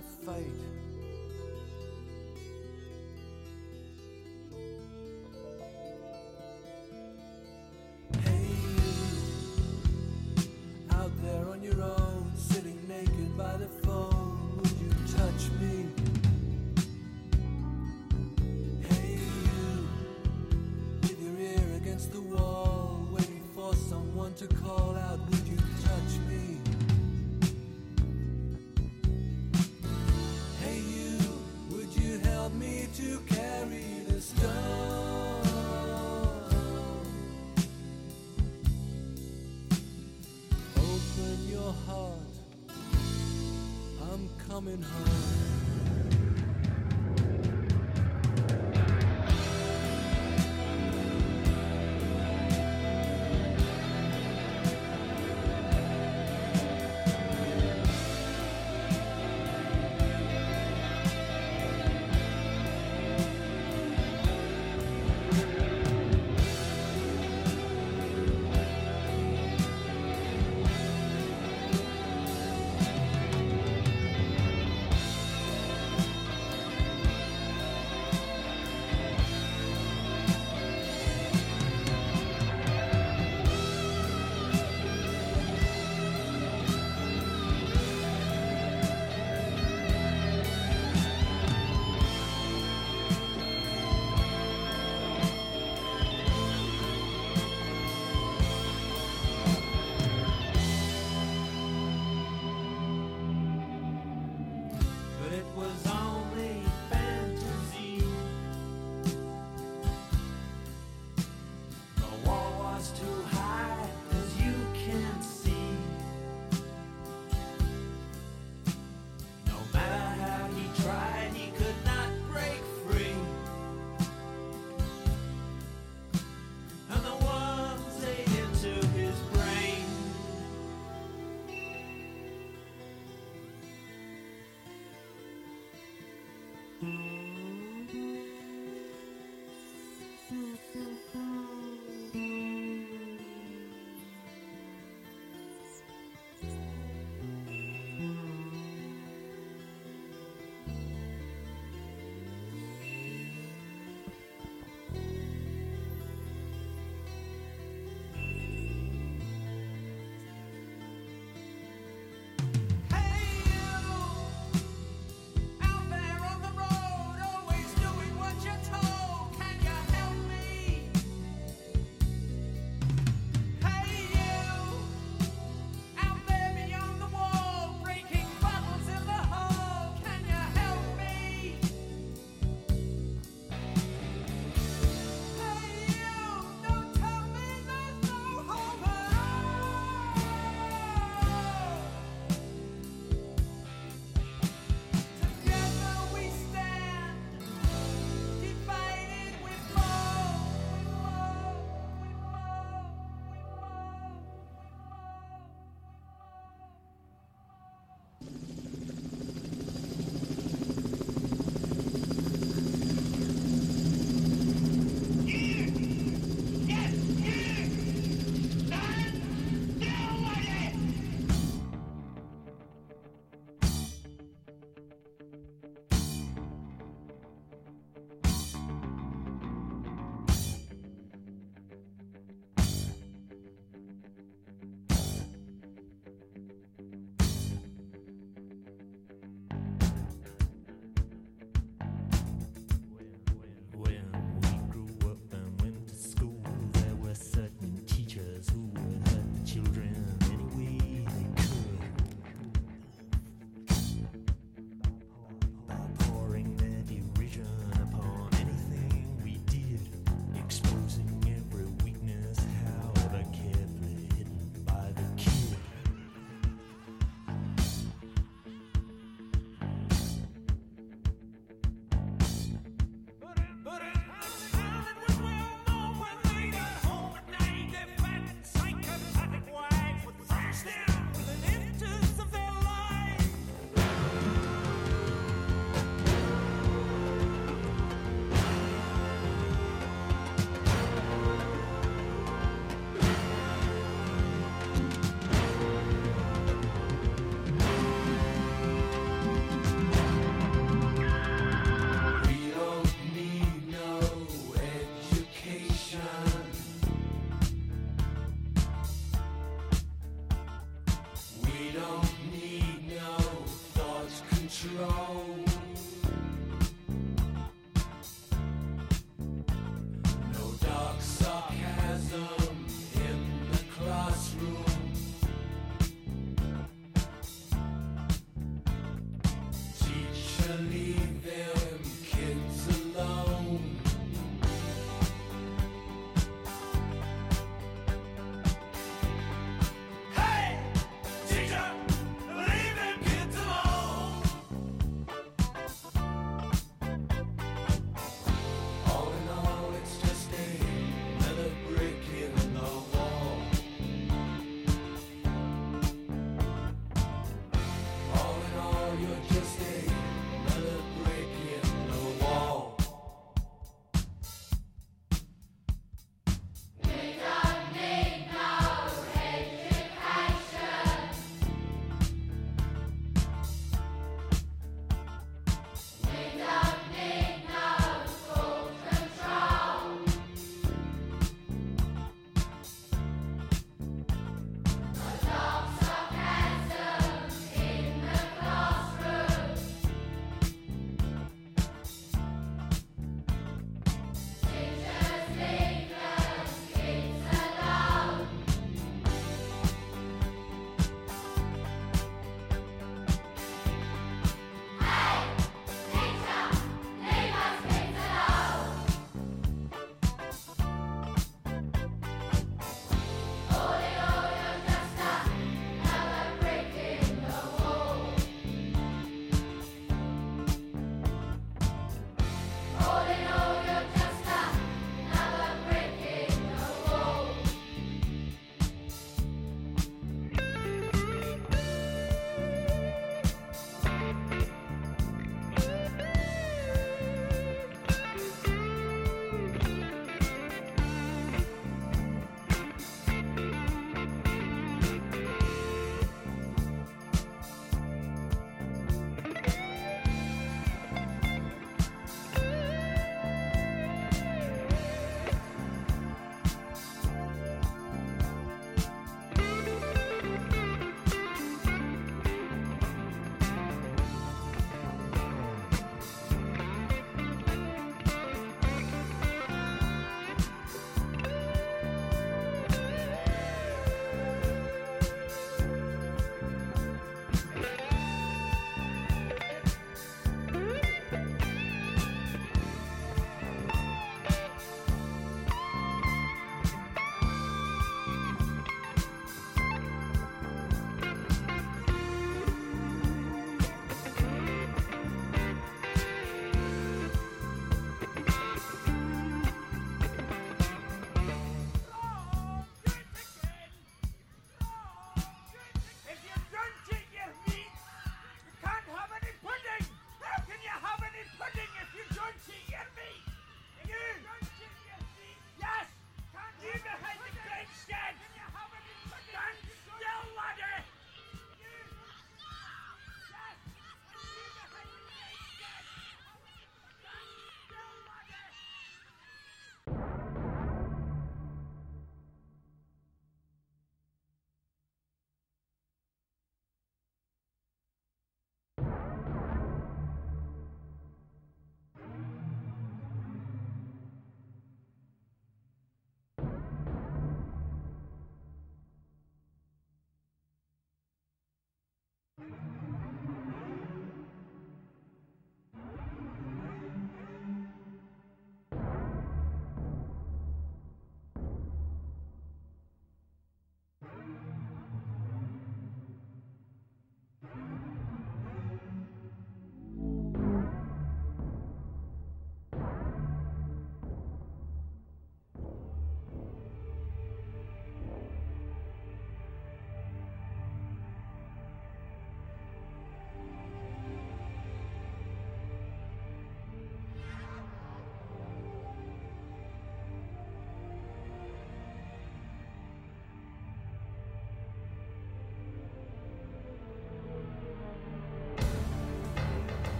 A fight. Coming home.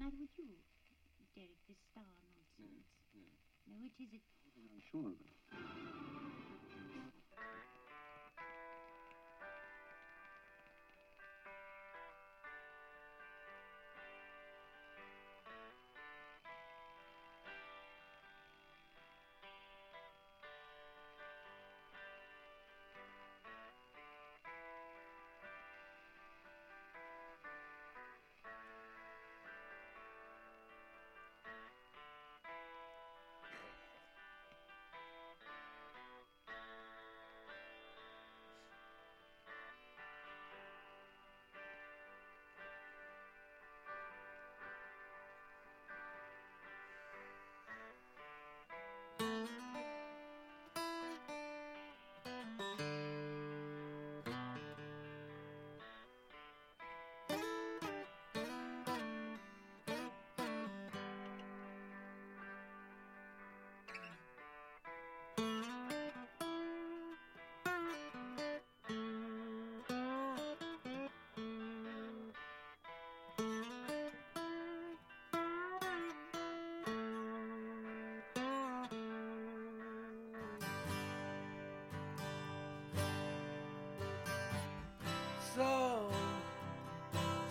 Neither would you, Derek, this star nonsense. No, it isn't. I'm sure of it.